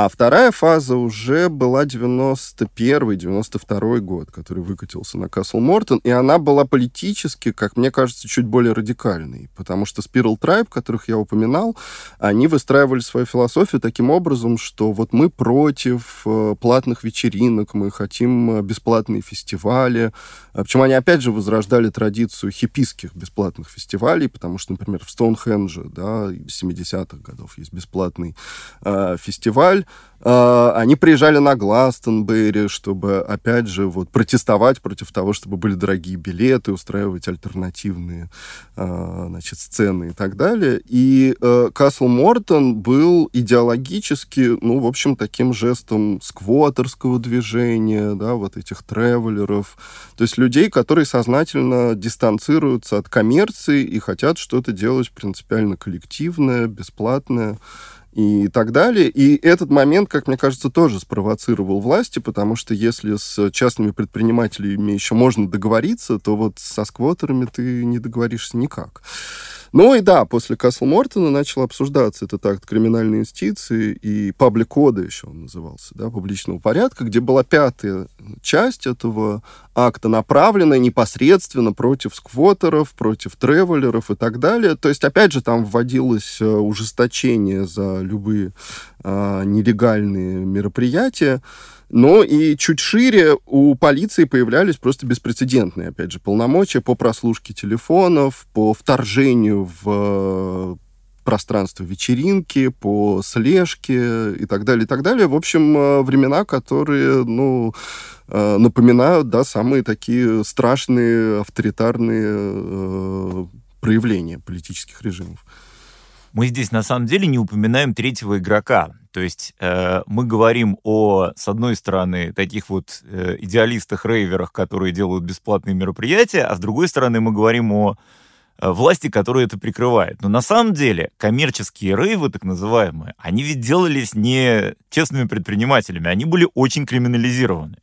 А вторая фаза уже была 91-92 год, который выкатился на Касл Мортон, и она была политически, как мне кажется, чуть более радикальной, потому что Spiral Tribe, которых я упоминал, они выстраивали свою философию таким образом, что вот мы против э, платных вечеринок, мы хотим э, бесплатные фестивали, А причем они опять же возрождали традицию хиппийских бесплатных фестивалей, потому что, например, в Стоунхендже, да, 70-х годов есть бесплатный э, фестиваль, они приезжали на Гластонберри, чтобы, опять же, вот, протестовать против того, чтобы были дорогие билеты, устраивать альтернативные э, значит, сцены и так далее. И э, Касл Мортон был идеологически, ну, в общем, таким жестом сквотерского движения, да, вот этих тревелеров, то есть людей, которые сознательно дистанцируются от коммерции и хотят что-то делать принципиально коллективное, бесплатное и так далее. И этот момент, как мне кажется, тоже спровоцировал власти, потому что если с частными предпринимателями еще можно договориться, то вот со сквотерами ты не договоришься никак. Ну и да, после Касл Мортона начал обсуждаться этот акт криминальной юстиции и паблик-кода еще он назывался, да, публичного порядка, где была пятая часть этого акта, направленная непосредственно против сквотеров, против тревелеров и так далее. То есть, опять же, там вводилось э, ужесточение за любые а, нелегальные мероприятия. Но и чуть шире у полиции появлялись просто беспрецедентные, опять же, полномочия по прослушке телефонов, по вторжению в э, пространство вечеринки, по слежке и так далее, и так далее. В общем, э, времена, которые, ну, э, напоминают, да, самые такие страшные авторитарные проявления политических режимов. Мы здесь на самом деле не упоминаем третьего игрока. То есть э, мы говорим о, с одной стороны, таких вот э, идеалистах-рейверах, которые делают бесплатные мероприятия, а с другой стороны мы говорим о э, власти, которая это прикрывает. Но на самом деле коммерческие рейвы, так называемые, они ведь делались не честными предпринимателями, они были очень криминализированы.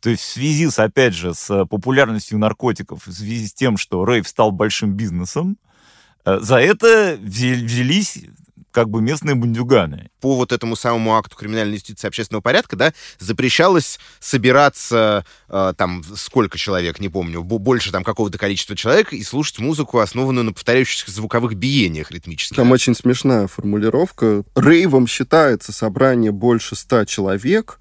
То есть в связи с, опять же, с популярностью наркотиков, в связи с тем, что рейв стал большим бизнесом, э, за это взялись как бы местные бандюганы. По вот этому самому акту криминальной юстиции общественного порядка, да, запрещалось собираться э, там сколько человек, не помню, больше там какого-то количества человек и слушать музыку, основанную на повторяющихся звуковых биениях ритмических. Там очень смешная формулировка. Рейвом считается собрание больше ста человек,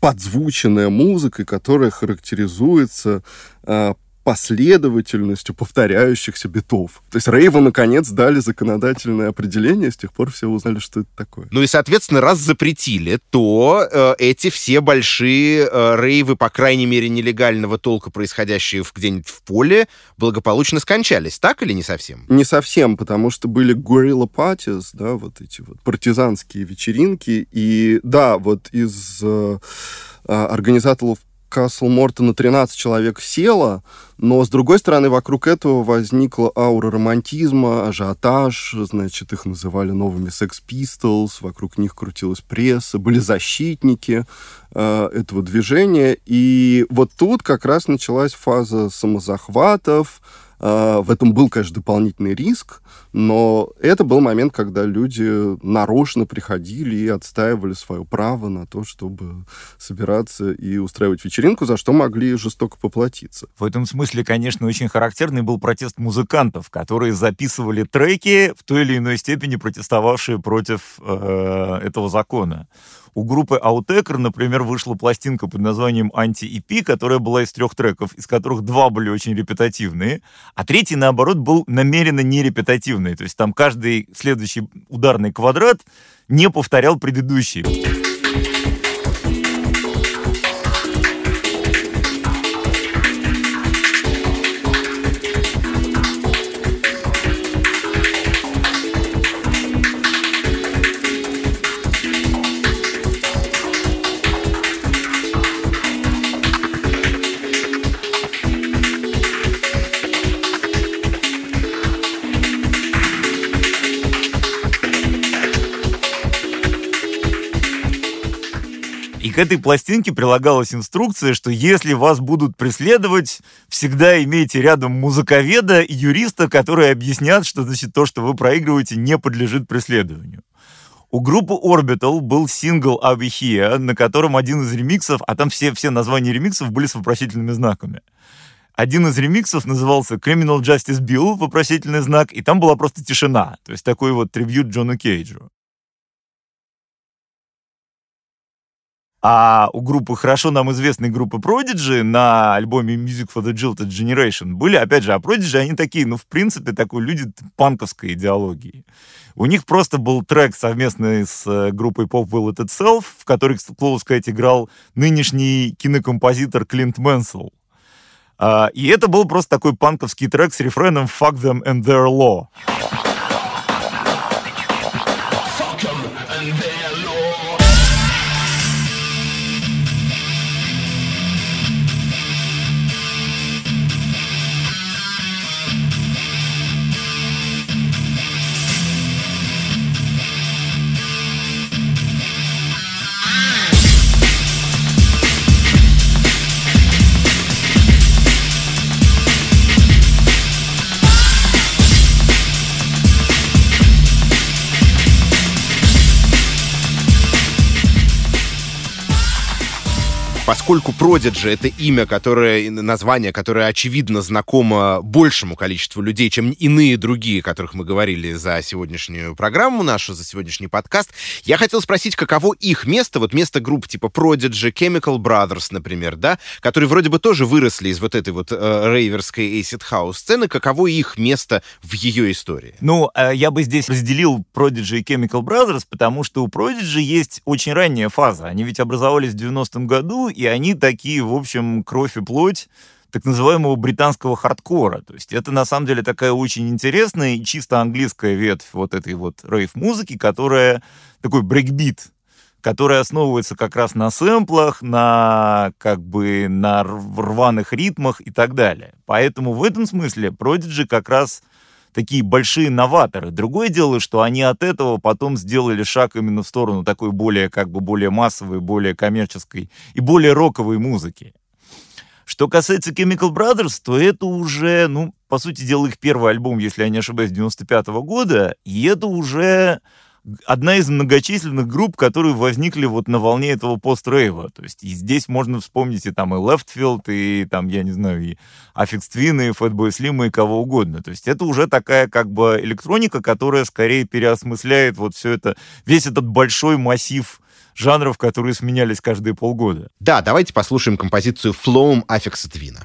подзвученная музыкой, которая характеризуется э, последовательностью повторяющихся битов. То есть рейву, наконец, дали законодательное определение, с тех пор все узнали, что это такое. Ну и, соответственно, раз запретили, то э, эти все большие э, рейвы, по крайней мере, нелегального толка, происходящие в, где-нибудь в поле, благополучно скончались. Так или не совсем? Не совсем, потому что были guerrilla parties, да, вот эти вот партизанские вечеринки. И да, вот из э, а, организаторов Касл Мортона 13 человек село, но, с другой стороны, вокруг этого возникла аура романтизма, ажиотаж, значит, их называли новыми Sex Pistols, вокруг них крутилась пресса, были защитники э, этого движения, и вот тут как раз началась фаза самозахватов, в этом был, конечно, дополнительный риск, но это был момент, когда люди нарочно приходили и отстаивали свое право на то, чтобы собираться и устраивать вечеринку, за что могли жестоко поплатиться. В этом смысле, конечно, очень характерный был протест музыкантов, которые записывали треки, в той или иной степени протестовавшие против э, этого закона. У группы Outecker, например, вышла пластинка под названием «Анти-EP», которая была из трех треков, из которых два были очень репетативные, а третий, наоборот, был намеренно нерепетативный. То есть там каждый следующий ударный квадрат не повторял предыдущий. К этой пластинке прилагалась инструкция, что если вас будут преследовать, всегда имейте рядом музыковеда и юриста, которые объяснят, что значит то, что вы проигрываете, не подлежит преследованию. У группы Orbital был сингл Here, на котором один из ремиксов, а там все, все названия ремиксов были с вопросительными знаками. Один из ремиксов назывался Criminal Justice Bill, вопросительный знак, и там была просто тишина. То есть такой вот трибют Джону Кейджу. А у группы, хорошо нам известной группы Prodigy на альбоме Music for the Jilted Generation были, опять же, а Prodigy, они такие, ну, в принципе, такой люди панковской идеологии. У них просто был трек совместный с э, группой Pop Will It Itself, в которой, к слову сказать, играл нынешний кинокомпозитор Клинт Мэнсел. А, и это был просто такой панковский трек с рефреном «Fuck them and their law». Поскольку Prodigy — это имя, которое, название, которое, очевидно, знакомо большему количеству людей, чем иные другие, о которых мы говорили за сегодняшнюю программу нашу, за сегодняшний подкаст, я хотел спросить, каково их место, вот место групп типа Prodigy, Chemical Brothers, например, да, которые вроде бы тоже выросли из вот этой вот э, рейверской acid house сцены, каково их место в ее истории? Ну, э, я бы здесь разделил Prodigy и Chemical Brothers, потому что у Prodigy есть очень ранняя фаза. Они ведь образовались в 90-м году, и они такие, в общем, кровь и плоть так называемого британского хардкора. То есть это на самом деле такая очень интересная и чисто английская ветвь вот этой вот рейв-музыки, которая такой брейкбит, которая основывается как раз на сэмплах, на как бы на рваных ритмах и так далее. Поэтому в этом смысле Prodigy как раз такие большие новаторы. Другое дело, что они от этого потом сделали шаг именно в сторону такой более, как бы, более массовой, более коммерческой и более роковой музыки. Что касается Chemical Brothers, то это уже, ну, по сути дела, их первый альбом, если я не ошибаюсь, 95 -го года, и это уже одна из многочисленных групп, которые возникли вот на волне этого пост-рейва. То есть и здесь можно вспомнить и там и Leftfield, и там, я не знаю, и Affix Twin, и Fatboy Slim, и кого угодно. То есть это уже такая как бы электроника, которая скорее переосмысляет вот все это, весь этот большой массив жанров, которые сменялись каждые полгода. Да, давайте послушаем композицию «Floam» Аффикса Твина.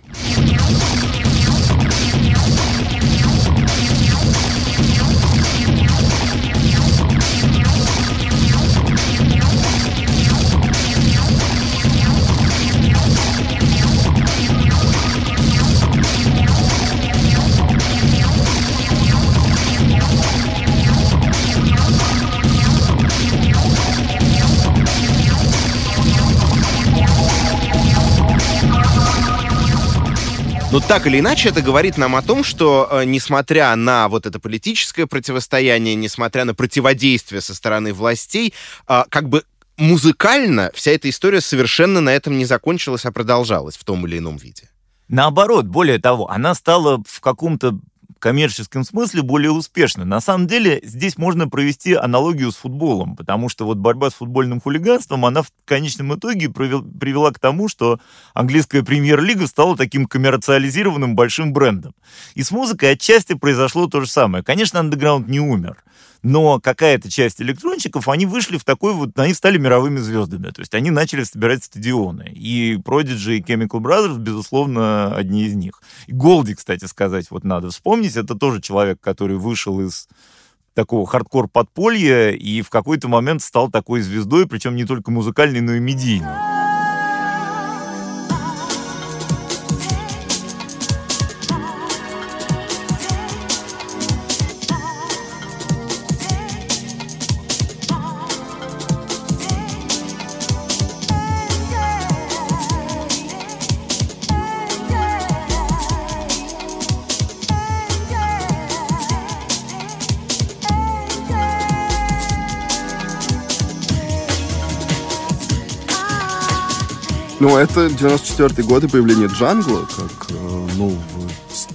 Но так или иначе это говорит нам о том, что э, несмотря на вот это политическое противостояние, несмотря на противодействие со стороны властей, э, как бы музыкально вся эта история совершенно на этом не закончилась, а продолжалась в том или ином виде. Наоборот, более того, она стала в каком-то коммерческом смысле более успешно. На самом деле здесь можно провести аналогию с футболом, потому что вот борьба с футбольным хулиганством, она в конечном итоге привела к тому, что английская премьер-лига стала таким коммерциализированным большим брендом. И с музыкой отчасти произошло то же самое. Конечно, андеграунд не умер но какая-то часть электронщиков, они вышли в такой вот, они стали мировыми звездами, то есть они начали собирать стадионы. И Prodigy и Chemical Brothers, безусловно, одни из них. И Голди, кстати сказать, вот надо вспомнить, это тоже человек, который вышел из такого хардкор-подполья и в какой-то момент стал такой звездой, причем не только музыкальной, но и медийной. Ну, это 94 год и появление джангла, как э, нового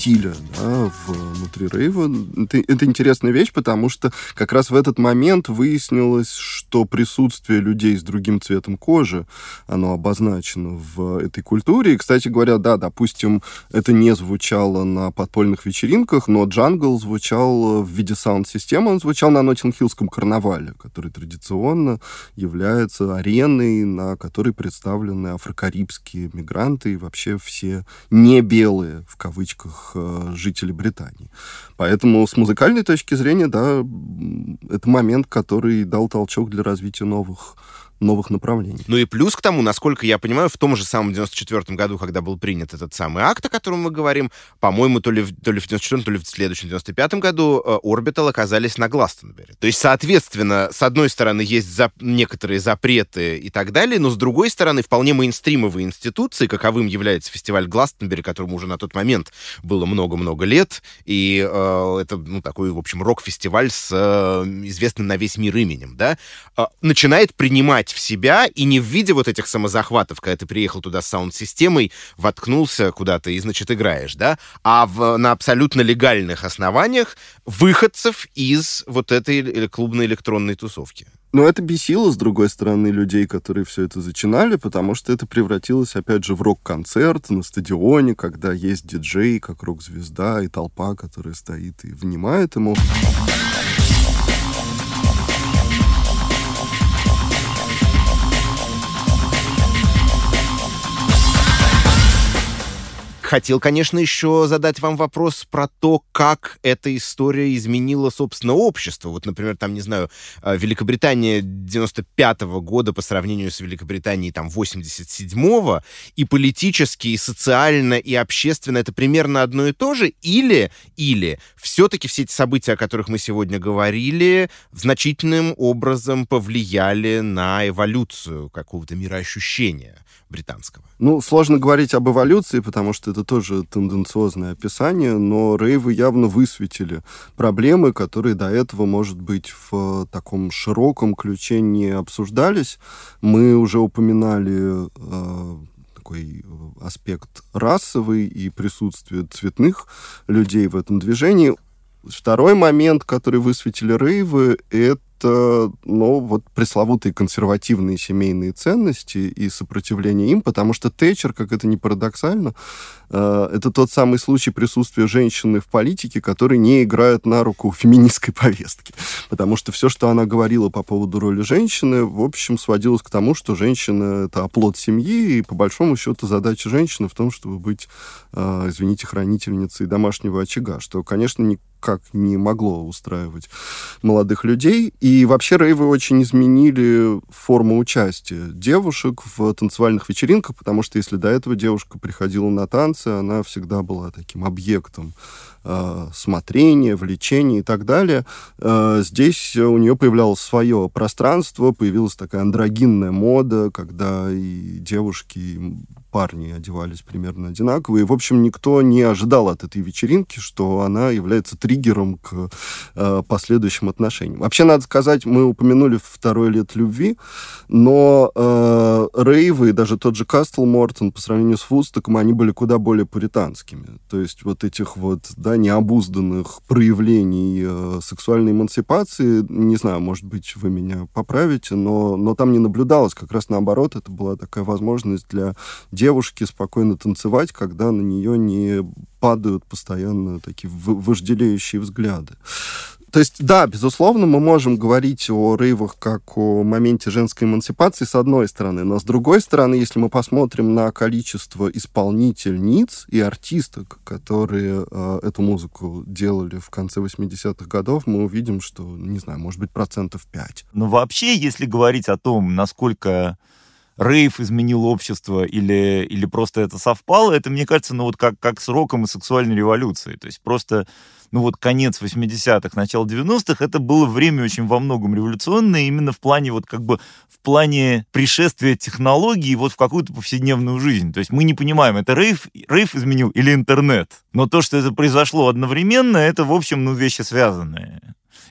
стиля да, внутри рейва. Это, это интересная вещь, потому что как раз в этот момент выяснилось, что присутствие людей с другим цветом кожи, оно обозначено в этой культуре. И, кстати говоря, да, допустим, это не звучало на подпольных вечеринках, но джангл звучал в виде саунд-системы, он звучал на Ноттинг-Хиллском карнавале, который традиционно является ареной, на которой представлены афрокарибские мигранты и вообще все не белые, в кавычках, э, жители Британии. Поэтому с музыкальной точки зрения, да, это момент, который дал толчок для развития новых новых направлений. Ну и плюс к тому, насколько я понимаю, в том же самом 94 году, когда был принят этот самый акт, о котором мы говорим, по-моему, то ли, то ли в 94 то ли в следующем 95 году э, Orbital оказались на Гластонберри. То есть, соответственно, с одной стороны, есть за, некоторые запреты и так далее, но с другой стороны, вполне мейнстримовые институции, каковым является фестиваль Гластонберри, которому уже на тот момент было много-много лет, и э, это, ну, такой, в общем, рок-фестиваль с э, известным на весь мир именем, да, э, начинает принимать в себя и не в виде вот этих самозахватов, когда ты приехал туда с саунд-системой, воткнулся куда-то и, значит, играешь, да, а в, на абсолютно легальных основаниях выходцев из вот этой клубной электронной тусовки. Но это бесило, с другой стороны, людей, которые все это зачинали, потому что это превратилось, опять же, в рок-концерт на стадионе, когда есть диджей, как рок-звезда, и толпа, которая стоит и внимает ему. Хотел, конечно, еще задать вам вопрос про то, как эта история изменила, собственно, общество. Вот, например, там, не знаю, э, Великобритания 95-го года по сравнению с Великобританией там 87-го, и политически, и социально, и общественно это примерно одно и то же, или, или все-таки все эти события, о которых мы сегодня говорили, значительным образом повлияли на эволюцию какого-то мироощущения британского? Ну, сложно говорить об эволюции, потому что это тоже тенденциозное описание, но рейвы явно высветили проблемы, которые до этого, может быть, в таком широком ключе не обсуждались. Мы уже упоминали э, такой аспект расовый и присутствие цветных людей в этом движении. Второй момент, который высветили рейвы, это, ну, вот пресловутые консервативные семейные ценности и сопротивление им, потому что Тэтчер, как это ни парадоксально, э, это тот самый случай присутствия женщины в политике, который не играет на руку феминистской повестки. Потому что все, что она говорила по поводу роли женщины, в общем, сводилось к тому, что женщина — это оплот семьи, и по большому счету задача женщины в том, чтобы быть, э, извините, хранительницей домашнего очага, что, конечно, не как не могло устраивать молодых людей. И вообще рейвы очень изменили форму участия девушек в танцевальных вечеринках, потому что если до этого девушка приходила на танцы, она всегда была таким объектом э, смотрения, влечения и так далее. Э, здесь у нее появлялось свое пространство, появилась такая андрогинная мода, когда и девушки, и парни одевались примерно одинаково. И, в общем, никто не ожидал от этой вечеринки, что она является триггером к э, последующим отношениям. Вообще, надо сказать, мы упомянули второй лет любви, но э, рейвы и даже тот же Кастл Мортон по сравнению с Вудстоком, они были куда более пуританскими. То есть вот этих вот, да, необузданных проявлений э, сексуальной эмансипации, не знаю, может быть, вы меня поправите, но, но там не наблюдалось. Как раз наоборот, это была такая возможность для девушке спокойно танцевать, когда на нее не падают постоянно такие вожделеющие взгляды. То есть, да, безусловно, мы можем говорить о рейвах как о моменте женской эмансипации с одной стороны, но с другой стороны, если мы посмотрим на количество исполнительниц и артисток, которые э, эту музыку делали в конце 80-х годов, мы увидим, что, не знаю, может быть, процентов 5. Но вообще, если говорить о том, насколько рейв изменил общество или, или просто это совпало, это, мне кажется, ну вот как, как с роком и сексуальной революцией. То есть просто, ну вот конец 80-х, начало 90-х, это было время очень во многом революционное именно в плане вот как бы в плане пришествия технологий вот в какую-то повседневную жизнь. То есть мы не понимаем, это рейв, рейв изменил или интернет. Но то, что это произошло одновременно, это, в общем, ну, вещи связанные.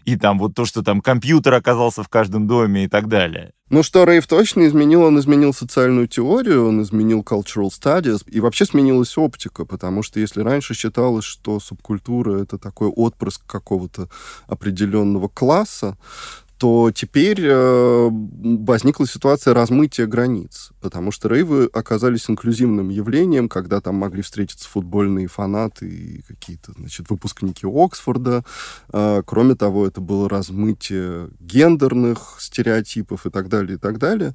И там вот то, что там компьютер оказался в каждом доме и так далее. Ну что рейв точно изменил? Он изменил социальную теорию, он изменил cultural studies, и вообще сменилась оптика, потому что если раньше считалось, что субкультура — это такой отпрыск какого-то определенного класса, то теперь э, возникла ситуация размытия границ, потому что рейвы оказались инклюзивным явлением, когда там могли встретиться футбольные фанаты и какие-то, значит, выпускники Оксфорда. Э, кроме того, это было размытие гендерных стереотипов и так далее, и так далее.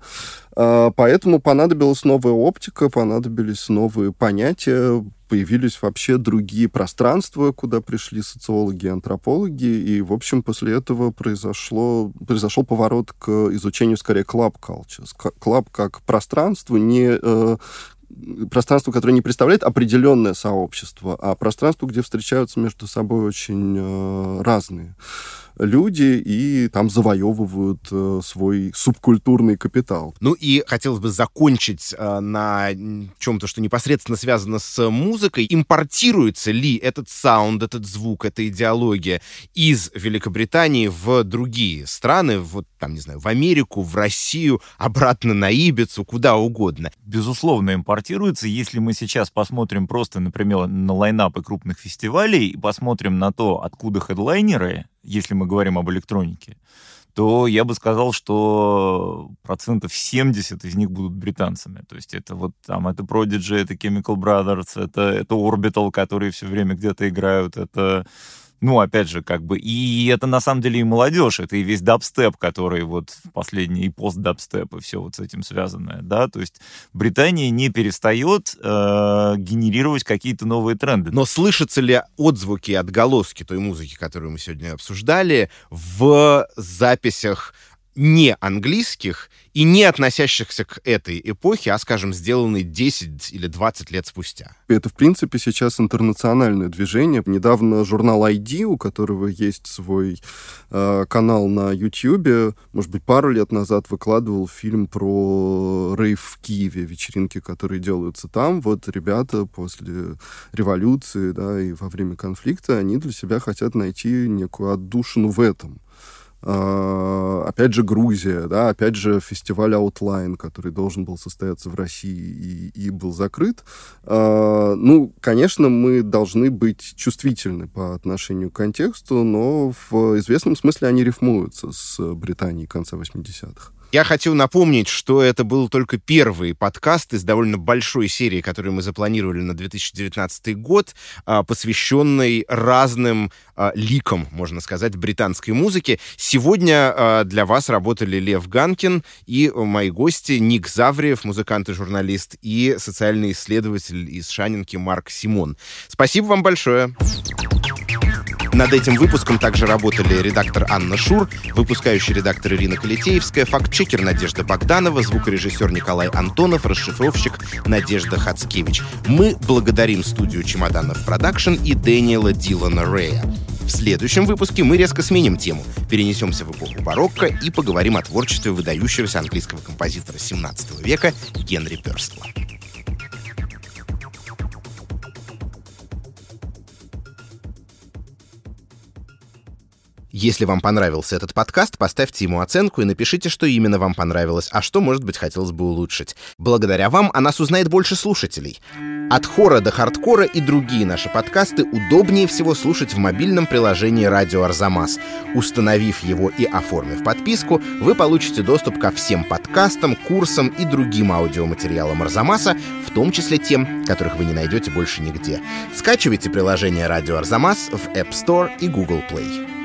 Э, поэтому понадобилась новая оптика, понадобились новые понятия, появились вообще другие пространства, куда пришли социологи и антропологи, и, в общем, после этого произошло, произошел поворот к изучению, скорее, club culture. Club как пространство, не э, пространство, которое не представляет определенное сообщество, а пространство, где встречаются между собой очень э, разные люди и там завоевывают э, свой субкультурный капитал. Ну и хотелось бы закончить э, на чем-то, что непосредственно связано с музыкой. Импортируется ли этот саунд, этот звук, эта идеология из Великобритании в другие страны, вот там, не знаю, в Америку, в Россию, обратно на Ибицу, куда угодно? Безусловно, импортируется. Если мы сейчас посмотрим просто, например, на лайнапы крупных фестивалей и посмотрим на то, откуда хедлайнеры, если мы говорим об электронике, то я бы сказал, что процентов 70 из них будут британцами. То есть это вот там, это Prodigy, это Chemical Brothers, это, это Orbital, которые все время где-то играют, это ну, опять же, как бы, и это на самом деле и молодежь, это и весь дабстеп, который вот последний, и пост-дабстеп, и все вот с этим связанное, да, то есть Британия не перестает э, генерировать какие-то новые тренды. Но слышатся ли отзвуки, отголоски той музыки, которую мы сегодня обсуждали, в записях не английских и не относящихся к этой эпохе, а, скажем, сделанной 10 или 20 лет спустя. Это, в принципе, сейчас интернациональное движение. Недавно журнал ID, у которого есть свой э, канал на YouTube, может быть, пару лет назад выкладывал фильм про рейв в Киеве, вечеринки, которые делаются там. Вот ребята после революции да, и во время конфликта, они для себя хотят найти некую отдушину в этом. А, опять же, Грузия, да, опять же, фестиваль Outline, который должен был состояться в России и, и был закрыт. А, ну, конечно, мы должны быть чувствительны по отношению к контексту, но в известном смысле они рифмуются с Британией конца 80-х. Я хочу напомнить, что это был только первый подкаст из довольно большой серии, которую мы запланировали на 2019 год, а, посвященной разным а, ликам, можно сказать, британской музыки. Сегодня а, для вас работали Лев Ганкин и мои гости Ник Завриев, музыкант и журналист, и социальный исследователь из Шанинки Марк Симон. Спасибо вам большое. Над этим выпуском также работали редактор Анна Шур, выпускающий редактор Ирина Калитеевская, фактчекер Надежда Богданова, звукорежиссер Николай Антонов, расшифровщик Надежда Хацкевич. Мы благодарим студию «Чемоданов Продакшн» и Дэниела Дилана Рея. В следующем выпуске мы резко сменим тему, перенесемся в эпоху барокко и поговорим о творчестве выдающегося английского композитора 17 века Генри Перселла. Если вам понравился этот подкаст, поставьте ему оценку и напишите, что именно вам понравилось, а что, может быть, хотелось бы улучшить. Благодаря вам о нас узнает больше слушателей. От хора до хардкора и другие наши подкасты удобнее всего слушать в мобильном приложении «Радио Арзамас». Установив его и оформив подписку, вы получите доступ ко всем подкастам, курсам и другим аудиоматериалам Арзамаса, в том числе тем, которых вы не найдете больше нигде. Скачивайте приложение «Радио Арзамас» в App Store и Google Play.